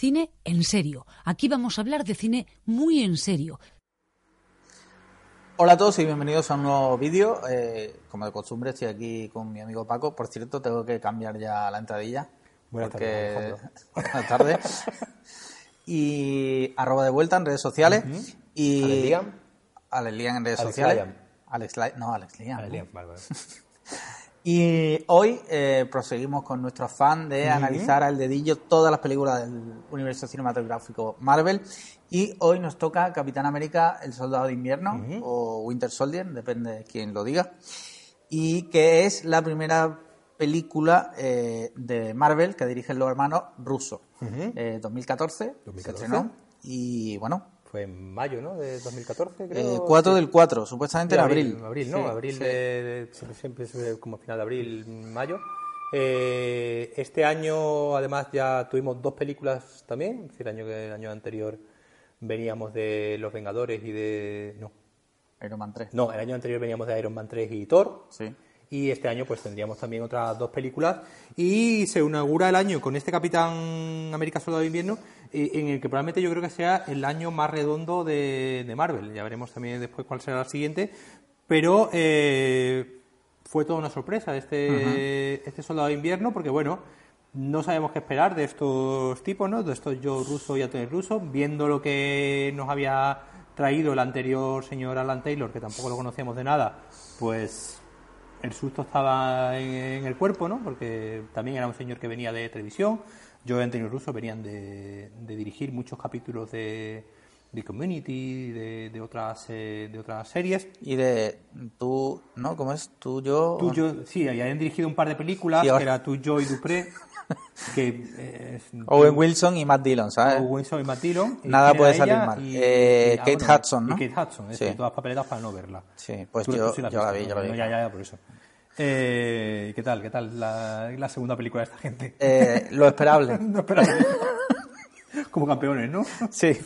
cine en serio. Aquí vamos a hablar de cine muy en serio. Hola a todos y bienvenidos a un nuevo vídeo. Eh, como de costumbre, estoy aquí con mi amigo Paco. Por cierto, tengo que cambiar ya la entradilla. Buenas porque... tardes. Buenas tardes. y arroba de vuelta en redes sociales. Y ¿Alex Liam? Alex Liam en redes Alex sociales. Liam. Alex Li- No, Alex Liam. Vale, ¿no? Liam, vale, vale. Y hoy eh, proseguimos con nuestro afán de analizar al dedillo todas las películas del universo cinematográfico Marvel. Y hoy nos toca Capitán América, El Soldado de Invierno o Winter Soldier, depende de quién lo diga. Y que es la primera película eh, de Marvel que dirigen los hermanos rusos. Eh, 2014, se 2014. estrenó. Y bueno, Fue en mayo, ¿no? De 2014, eh, creo. 4 Sí. del 4, supuestamente en abril. Abril, ¿no? Sí, abril sí. de, de- siempre, siempre como final de abril, mayo. Eh, este año, además, ya tuvimos dos películas también. Es decir, el año, el año anterior veníamos de Los Vengadores y de... No, Iron Man 3. no, el año anterior veníamos de Iron Man 3 y Thor. Sí. Y este año pues tendríamos también otras dos películas. Y se inaugura el año con este Capitán América Soldado de Invierno, eh, en el que probablemente yo creo que sea el año más redondo de, de Marvel. Ya veremos también después cuál será el siguiente. Pero eh, fue toda una sorpresa este, este Soldado de Invierno, porque bueno, no sabemos qué esperar de estos tipos, ¿no? De estos Joe Russo y Anthony Russo, viendo lo que nos había traído el anterior señor Alan Taylor, que tampoco lo conocíamos de nada, pues el susto estaba en, en el cuerpo, ¿no? Porque también era un señor que venía de televisión. Yo y Antonio Russo venían de, de dirigir muchos capítulos de, de Community, de, de otras eh, de otras series. Y de tú, ¿no? ¿Cómo es? Tú, yo. Tú, yo, sí, y habían dirigido un par de películas, ahora- que era Tú, yo y Dupré, que eh, es- Owen Wilson y Matt Dillon, ¿sabes? Owen Wilson y Matt Dillon, Nada puede salir mal. y- Eh, y- ah, Kate bueno, Hudson, ¿no? Y Kate Hudson, eso, Sí. todas papeletas para no verla. Sí, pues Tú- yo, tú sí yo la vi, yo la vi. ¿no? Ya, ya, ya, por eso. Eh, ¿Qué tal? ¿Qué tal la, la segunda película de esta gente? Eh, lo esperable. No, espera. Como campeones, ¿no? Sí.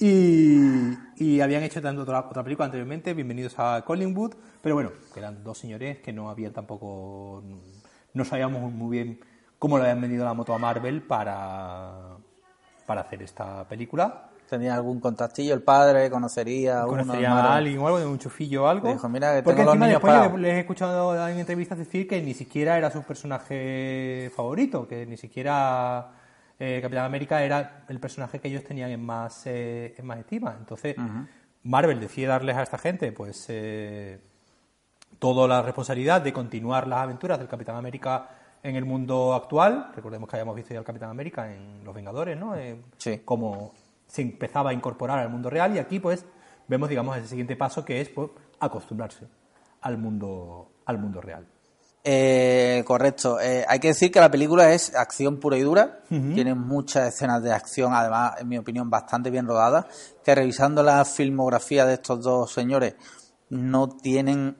Y, y habían hecho tanto otra, otra película anteriormente, Bienvenidos a Collingwood, pero bueno, que eran dos señores que no habían tampoco. No sabíamos muy bien cómo le habían vendido la moto a Marvel para, para hacer esta película. Tenía algún contactillo, el padre, conocería conocería a alguien o algo, de un chufillo o algo. Dijo, "Mira, que Porque tengo los encima niños después pagados". les he escuchado en entrevistas decir que ni siquiera era su personaje favorito, que ni siquiera eh, Capitán América era el personaje que ellos tenían en más, eh, en más estima. Entonces, Marvel decide darles a esta gente, pues, eh, toda la responsabilidad de continuar las aventuras del Capitán América en el mundo actual. Recordemos que habíamos visto ya al Capitán América en Los Vengadores, ¿no? Eh, Sí. Cómo se empezaba a incorporar al mundo real y aquí, pues, vemos, digamos, el siguiente paso que es pues, acostumbrarse al mundo, al mundo real. Eh, correcto. Eh, hay que decir que la película es acción pura y dura. Tiene muchas escenas de acción, además, en mi opinión, bastante bien rodadas. Que revisando la filmografía de estos dos señores, no tienen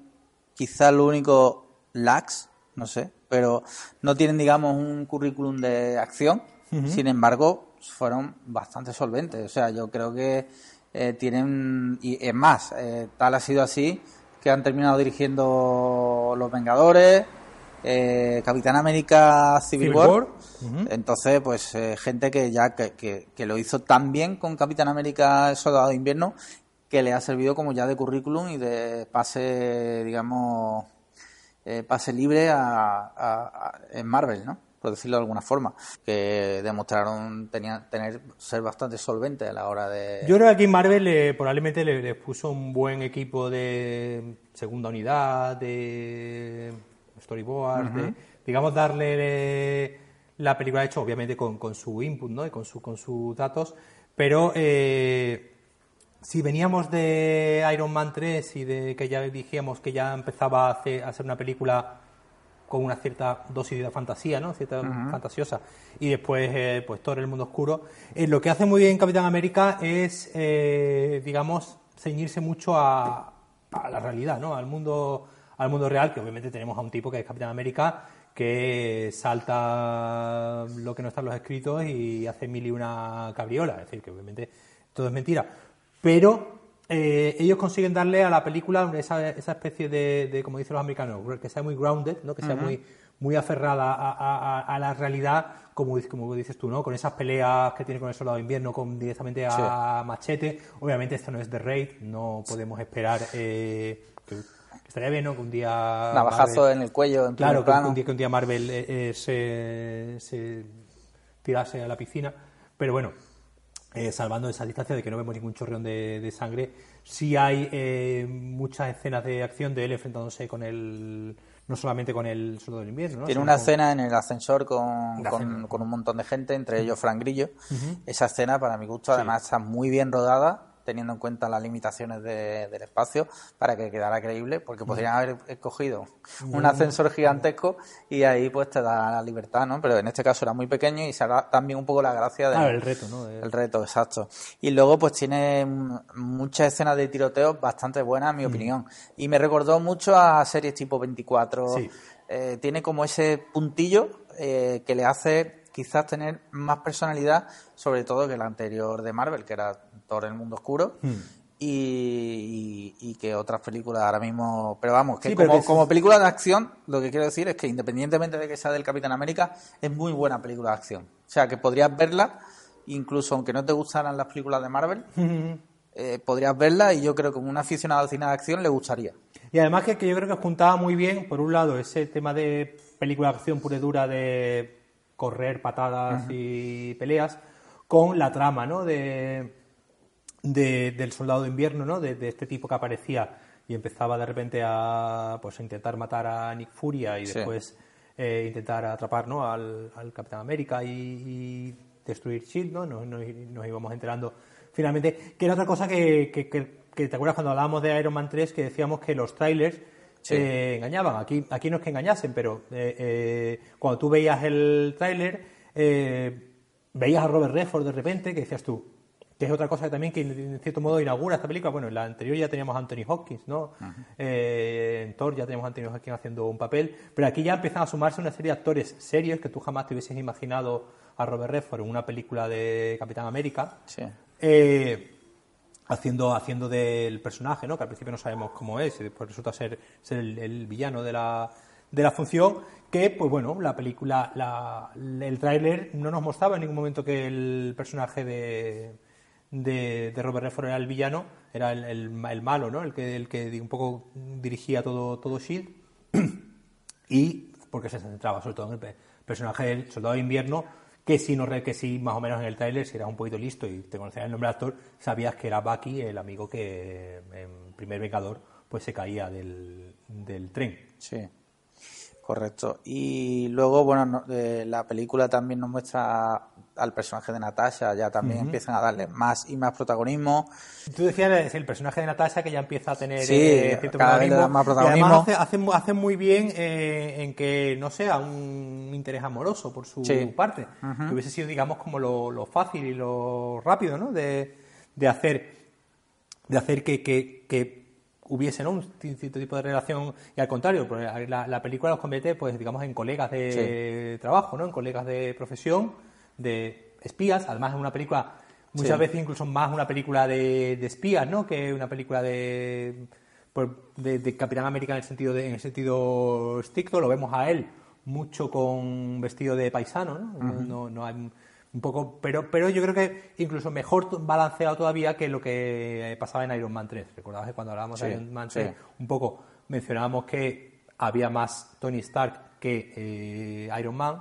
quizás lo único lax, no sé, pero no tienen, digamos, un currículum de acción. Sin embargo, fueron bastante solventes. O sea, yo creo que eh, tienen, y es más, eh, tal ha sido así, que han terminado dirigiendo Los Vengadores, eh, Capitán América Civil, Civil War. Entonces, pues eh, gente que ya que, que- que lo hizo tan bien con Capitán América Soldado de Invierno que le ha servido como ya de currículum y de pase, digamos, eh, pase libre a, a- a- en Marvel, ¿no? Por decirlo de alguna forma, que demostraron tenían, tener ser bastante solventes a la hora de Yo creo que aquí Marvel eh, probablemente le- les puso un buen equipo de segunda unidad, de storyboard, de, digamos, darle la película hecho, obviamente con, con su input, ¿no? Y con, su, con sus datos, pero eh, si veníamos de Iron Man 3 y de que ya dijimos que ya empezaba a hacer, a hacer una película con una cierta dosis de fantasía, ¿no? Cierta fantasiosa. Y después, eh, pues todo el mundo oscuro. Eh, lo que hace muy bien Capitán América es, eh, digamos, ceñirse mucho a, a la realidad, ¿no? Al mundo, al mundo real, que obviamente tenemos a un tipo que es Capitán América, que salta lo que no está en los escritos y hace mil y una cabriola. Es decir, que obviamente todo es mentira. Pero eh, ellos consiguen darle a la película esa, esa especie de, de, como dicen los americanos, que sea muy grounded, ¿no? que sea muy, muy aferrada a, la realidad, como, como dices tú, ¿no? Con esas peleas que tiene con el soldado de invierno, con directamente a machete. Obviamente esto no es The Raid, no podemos esperar eh, que, estaría bien, ¿no? Que un día... Navajazo en el cuello, en Claro, que un, día, que un día Marvel eh, se, se tirase a la piscina. Pero bueno, eh, salvando esa distancia de que no vemos ningún chorreón de, sangre, sí hay eh, muchas escenas de acción de él enfrentándose con el no solamente con el soldado del invierno. Tiene una escena en el ascensor con, con, un montón de gente, entre ellos Frank Grillo. Esa escena, para mi gusto, además está muy bien rodada teniendo en cuenta las limitaciones del espacio para que quedara creíble, porque podrían haber escogido un ascensor gigantesco y ahí pues te da la libertad, ¿no? Pero en este caso era muy pequeño y se da también un poco la gracia del el reto, ¿no? El reto, exacto. Y luego pues tiene muchas escenas de tiroteo bastante buenas, en mi opinión. Y me recordó mucho a series tipo 24. Eh, tiene como ese puntillo eh, que le hace quizás tener más personalidad, sobre todo que el anterior de Marvel, que era Thor el mundo oscuro. Hmm. Y, que otras películas ahora mismo. Pero vamos, que como, película de acción, lo que quiero decir es que independientemente de que sea del Capitán América, es muy buena película de acción. O sea, que podrías verla, incluso aunque no te gustaran las películas de Marvel, eh, podrías verla y yo creo que como un aficionado al cine de acción le gustaría. Y además que, yo creo que juntaba muy bien, por un lado, ese tema de película de acción pura y dura de correr, patadas y peleas, con la trama, ¿no? De del soldado de invierno, ¿no? De, este tipo que aparecía y empezaba de repente a pues intentar matar a Nick Furia y después eh, intentar atrapar ¿no? al, Capitán América y, destruir Shield, ¿no? Nos, íbamos enterando finalmente. Que era otra cosa que, que, te acuerdas cuando hablábamos de Iron Man 3 que decíamos que los trailers eh, engañaban. Aquí, aquí no es que engañasen, pero eh, cuando tú veías el tráiler veías a Robert Redford de repente que decías tú, que es otra cosa también que en cierto modo inaugura esta película. Bueno, en la anterior ya teníamos a Anthony Hopkins, ¿no? Eh, en Thor ya teníamos a Anthony Hopkins haciendo un papel, pero aquí ya empiezan a sumarse una serie de actores serios que tú jamás te hubieses imaginado a Robert Redford en una película de Capitán América. Eh, haciendo, haciendo del personaje, ¿no? Que al principio no sabemos cómo es y después resulta ser, ser el, villano de la, de la función que, pues bueno, la película, la, el tráiler no nos mostraba en ningún momento que el personaje de, de, Robert Redford era el villano, era el, el, malo, ¿no? El que, el que un poco dirigía todo, todo Shield. y porque se centraba sobre todo en el personaje del soldado de invierno, que si no que si más o menos en el tráiler, si eras un poquito listo y te conocías el nombre del actor, sabías que era Bucky, el amigo que en primer Vengador pues se caía del, del tren. Sí. Correcto. Y luego, bueno, la película también nos muestra al personaje de Natasha, ya también empiezan a darle más y más protagonismo. Tú decías el personaje de Natasha que ya empieza a tener eh, cierto cada protagonismo. más protagonismo. Y además hace, muy bien eh, en que no sea un interés amoroso por su parte, que hubiese sido, digamos, como lo, fácil y lo rápido, ¿no? De, de hacer, de hacer que, que hubiese un cierto tipo de relación y al contrario, pues, la, película los convierte, pues digamos, en colegas de trabajo, ¿no? En colegas de profesión, de espías. Además, es una película muchas veces incluso más una película de, espías, ¿no? Que una película de, pues, de, Capitán América en el sentido de, en el sentido estricto. Lo vemos a él mucho con vestido de paisano, ¿no? no, no hay un poco, pero, pero yo creo que incluso mejor balanceado todavía que lo que pasaba en Iron Man 3. ¿Recordabas que cuando hablábamos de Iron Man 3, un poco mencionábamos que había más Tony Stark que eh, Iron Man?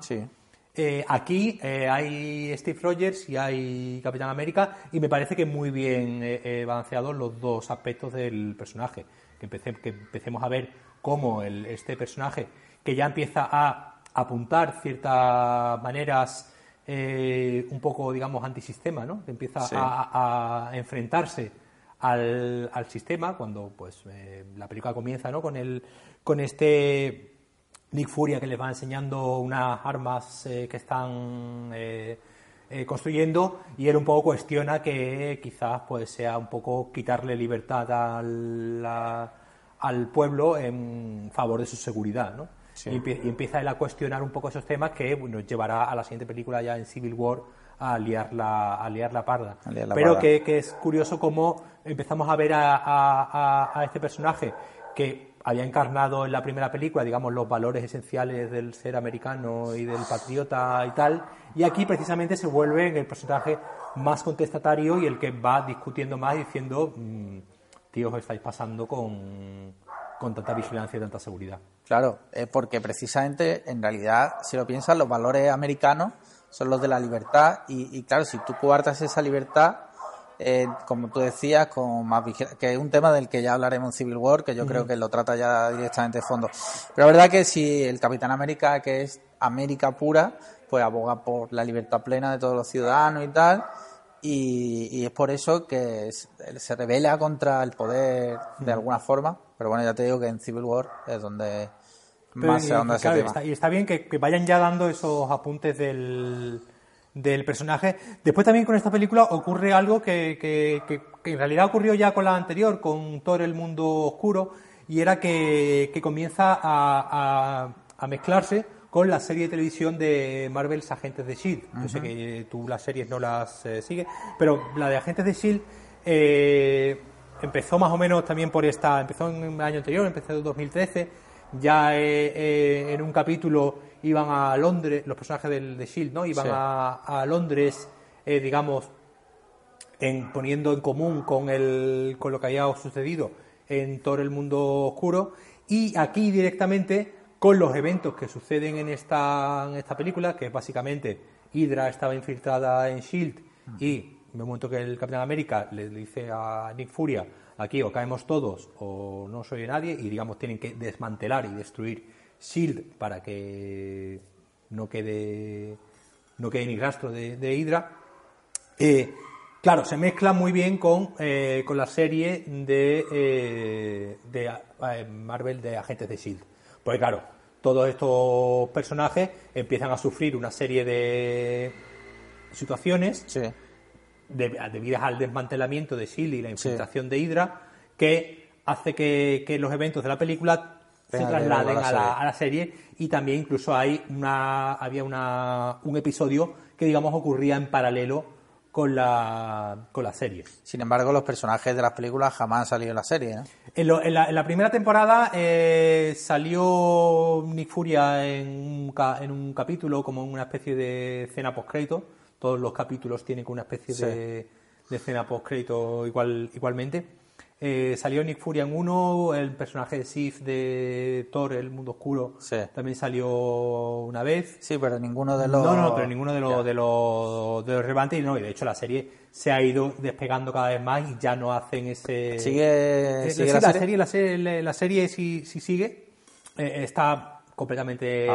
Eh, aquí eh, hay Steve Rogers y hay Capitán América y me parece que muy bien balanceados los dos aspectos del personaje. Que, que empecemos a ver cómo el, este personaje, que ya empieza a apuntar ciertas maneras eh, un poco, digamos, antisistema, ¿no? Que empieza a, enfrentarse al, sistema cuando, pues, eh, la película comienza, ¿no? Con el, con este Nick Furia que les va enseñando unas armas eh, que están construyendo y él un poco cuestiona que quizás, pues, sea un poco quitarle libertad al, al pueblo en favor de su seguridad, ¿no? Y, empieza él a cuestionar un poco esos temas que nos llevará a la siguiente película ya en Civil War a liar la, a liar la parda. Pero Que, es curioso cómo empezamos a ver a, este personaje que había encarnado en la primera película, digamos, los valores esenciales del ser americano y del patriota y tal, y aquí precisamente se vuelve el personaje más contestatario y el que va discutiendo más diciendo, mm, tíos, os estáis pasando con, con tanta vigilancia y tanta seguridad. Claro, es porque precisamente, en realidad, si lo piensas, los valores americanos son los de la libertad y, y claro, si tú coartas esa libertad, eh, como tú decías, con más que es un tema del que ya hablaremos en Civil War, que yo creo que lo trata ya directamente de fondo. Pero la verdad que si el Capitán América, que es América pura, pues aboga por la libertad plena de todos los ciudadanos y tal, y, es por eso que se revela contra el poder de alguna forma, pero bueno, ya te digo que en Civil War es donde más se ahonda ese tema. y está bien que vayan ya dando esos apuntes del del personaje. Después también con esta película ocurre algo que, que, en realidad ocurrió ya con la anterior, con Thor el mundo oscuro, y era que, comienza a, a, mezclarse con la serie de televisión de Marvel's Agentes de S.H.I.E.L.D. Yo sé que tú las series no las eh, sigues, pero la de Agentes de S.H.I.E.L.D. Eh, empezó más o menos también por esta, empezó en el año anterior, empezó en 2013, ya eh, en un capítulo iban a Londres, los personajes del, de Shield, ¿no? Iban a, Londres, eh, digamos, en, poniendo en común con, el, con lo que había sucedido en todo el mundo oscuro. Y aquí directamente con los eventos que suceden en esta, en esta película, que básicamente Hydra estaba infiltrada en Shield y en el momento que el Capitán América le, dice a Nick Furia, aquí o caemos todos o no soy nadie, y digamos tienen que desmantelar y destruir Shield para que no quede no quede ni rastro de, de Hydra. Eh, claro, se mezcla muy bien con, eh, con la serie de, eh, de Marvel de Agentes de Shield. Porque claro, todos estos personajes empiezan a sufrir una serie de situaciones debidas al desmantelamiento de Shield y la infiltración de Hydra que hace que, que los eventos de la película se trasladen a la, a la, serie y también incluso hay una había una, un episodio que digamos ocurría en paralelo con la, con la serie. Sin embargo, los personajes de las películas jamás han salido en la serie. En, la, primera temporada eh, salió Nick Furia en un, en un capítulo como una especie de escena post-crédito. Todos los capítulos tienen una especie de, de escena post-crédito igual, igualmente. Eh, salió Nick Fury en uno, el personaje de Sif de Thor, el mundo oscuro, también salió una vez. Sí, pero ninguno de los. No, no, pero ninguno de los, de los, de los relevantes. Y no, y de hecho la serie se ha ido despegando cada vez más y ya no hacen ese. ¿Sigue, eh, ¿sigue la, serie? La serie, la serie, si, si sigue, eh, está completamente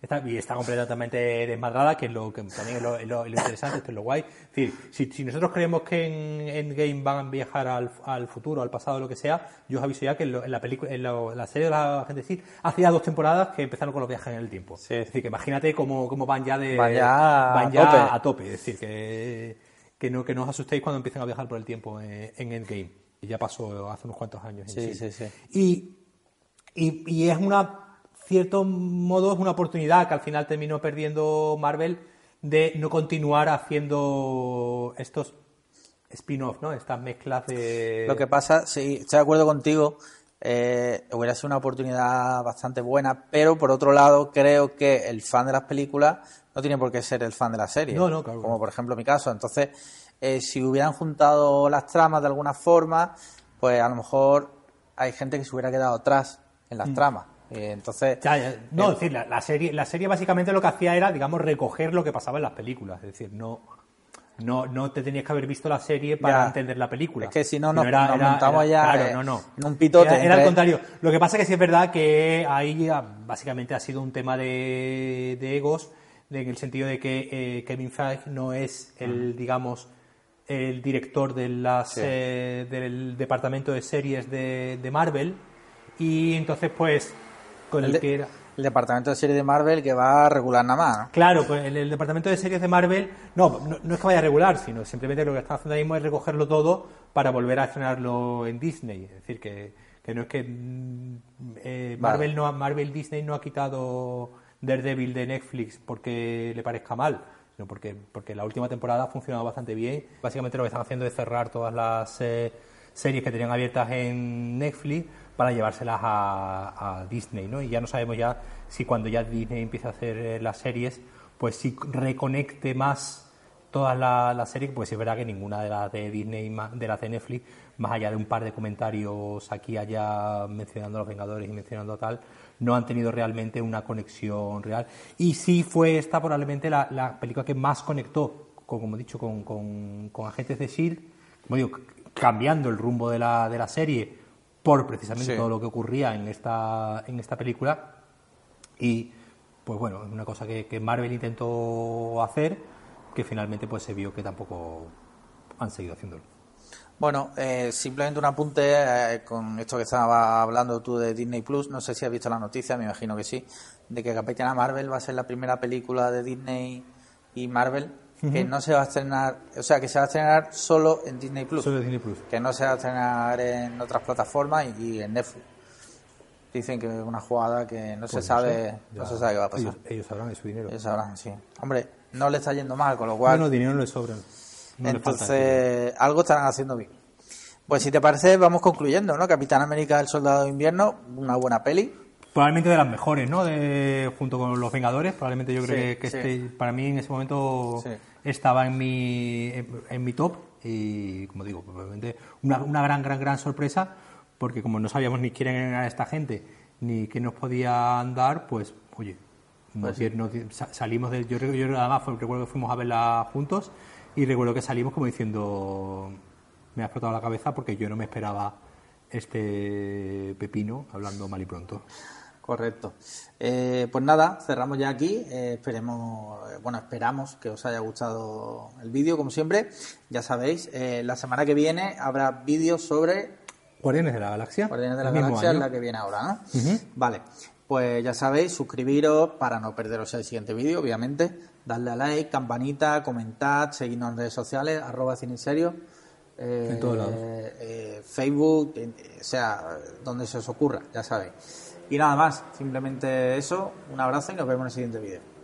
está, y está completamente desmadrada, que es lo que también es lo, interesante, esto es lo guay. Es decir, si, si nosotros creemos que en Endgame van a viajar al, al, futuro, al pasado, lo que sea, yo os aviso ya que en, la película, en la, serie de la gente decir, hace ya dos temporadas que empezaron con los viajes en el tiempo. Es decir, que imagínate cómo, cómo van ya de van ya, a, tope. Es decir, que, que no, que no os asustéis cuando empiecen a viajar por el tiempo en, en Endgame. Y ya pasó hace unos cuantos años. sí, sí, sí. Y, y, y es una cierto modo es una oportunidad que al final terminó perdiendo Marvel de no continuar haciendo estos spin-off, ¿no? Estas mezclas de... Lo que pasa, sí, estoy de acuerdo contigo, eh, hubiera sido una oportunidad bastante buena, pero por otro lado creo que el fan de las películas no tiene por qué ser el fan de la serie. No, no, claro. Como por ejemplo mi caso. Entonces, eh, si hubieran juntado las tramas de alguna forma, pues a lo mejor hay gente que se hubiera quedado atrás en las mm. tramas. Eh, entonces, no, es decir, la, serie, la serie básicamente lo que hacía era, digamos, recoger lo que pasaba en las películas. Es decir, no, no, no te tenías que haber visto la serie para entender la película. Es que si no, nos, montamos ya claro, no, no. en un pitote. Era, al contrario. Lo que pasa es que sí es verdad que ahí básicamente ha sido un tema de, de egos, en el sentido de que eh, Kevin Feige no es el, digamos, el director de las, eh, del departamento de series de, de Marvel. Y entonces, pues, con el, que era. El departamento de series de Marvel que va a regular nada más. Claro, pues el, departamento de series de Marvel, no, no, es que vaya a regular, sino simplemente lo que están haciendo ahí mismo es recogerlo todo para volver a estrenarlo en Disney. Es decir, que, que no es que mm, eh, Marvel, no, Marvel Disney no ha quitado Daredevil de Netflix porque le parezca mal, sino porque, porque la última temporada ha funcionado bastante bien. Básicamente lo que están haciendo es cerrar todas las eh, series que tenían abiertas en Netflix para llevárselas a, a Disney, ¿no? Y ya no sabemos ya si cuando ya Disney empieza a hacer eh, las series, pues si reconecte más todas las series, pues es verdad que ninguna de las de Disney, de las de Netflix, más allá de un par de comentarios aquí allá mencionando a los Vengadores y mencionando a tal, no han tenido realmente una conexión real. Y sí fue esta probablemente la, película que más conectó, como he dicho, con, con, agentes de S.H.I.E.L.D., como digo, cambiando el rumbo de la, de la serie por precisamente todo lo que ocurría en esta, en esta película. Y, pues bueno, es una cosa que, que Marvel intentó hacer que finalmente pues se vio que tampoco han seguido haciéndolo. Bueno, eh, simplemente un apunte eh, con esto que estaba hablando tú de Disney Plus. No sé si has visto la noticia, me imagino que sí, de que Capitana Marvel va a ser la primera película de Disney y Marvel que no se va a estrenar, o sea, que se va a estrenar solo en Disney Plus. Solo Disney Plus. Que no se va a estrenar en otras plataformas y, en Netflix. Dicen que es una jugada que no se pues sabe, no, se sabe qué va a pasar. Ellos, sabrán de su dinero. Ellos sabrán, sí. Hombre, no le está yendo mal, con lo cual... Bueno, dinero no le sobra. entonces, algo estarán haciendo bien. Pues si te parece, vamos concluyendo, ¿no? Capitán América, el Soldado de Invierno, una buena peli. Probablemente de las mejores, ¿no? De, junto con Los Vengadores, probablemente yo creo que este, para mí en ese momento estaba en mi, en, mi top y, como digo, probablemente una, una gran, gran, gran sorpresa porque como no sabíamos ni quién era esta gente ni qué nos podían dar, pues, oye, pues salimos de. Yo, yo además fue, recuerdo que fuimos a verla juntos y recuerdo que salimos como diciendo. Me ha explotado la cabeza porque yo no me esperaba este pepino hablando mal y pronto. Correcto. Eh, pues nada, cerramos ya aquí. Eh, esperemos, eh, bueno, esperamos que os haya gustado el vídeo, como siempre. Ya sabéis, la semana que viene habrá vídeos sobre Guardianes de la Galaxia. Guardianes de la Galaxia es la que viene ahora, ¿no? Vale. Pues ya sabéis, suscribiros para no perderos el siguiente vídeo, obviamente. Darle a like, campanita, comentad, seguirnos en redes sociales, arroba cine Eh, en todos lados. Eh, Facebook, o sea, donde se os ocurra, ya sabéis. Y nada más, simplemente eso, un abrazo y nos vemos en el siguiente vídeo.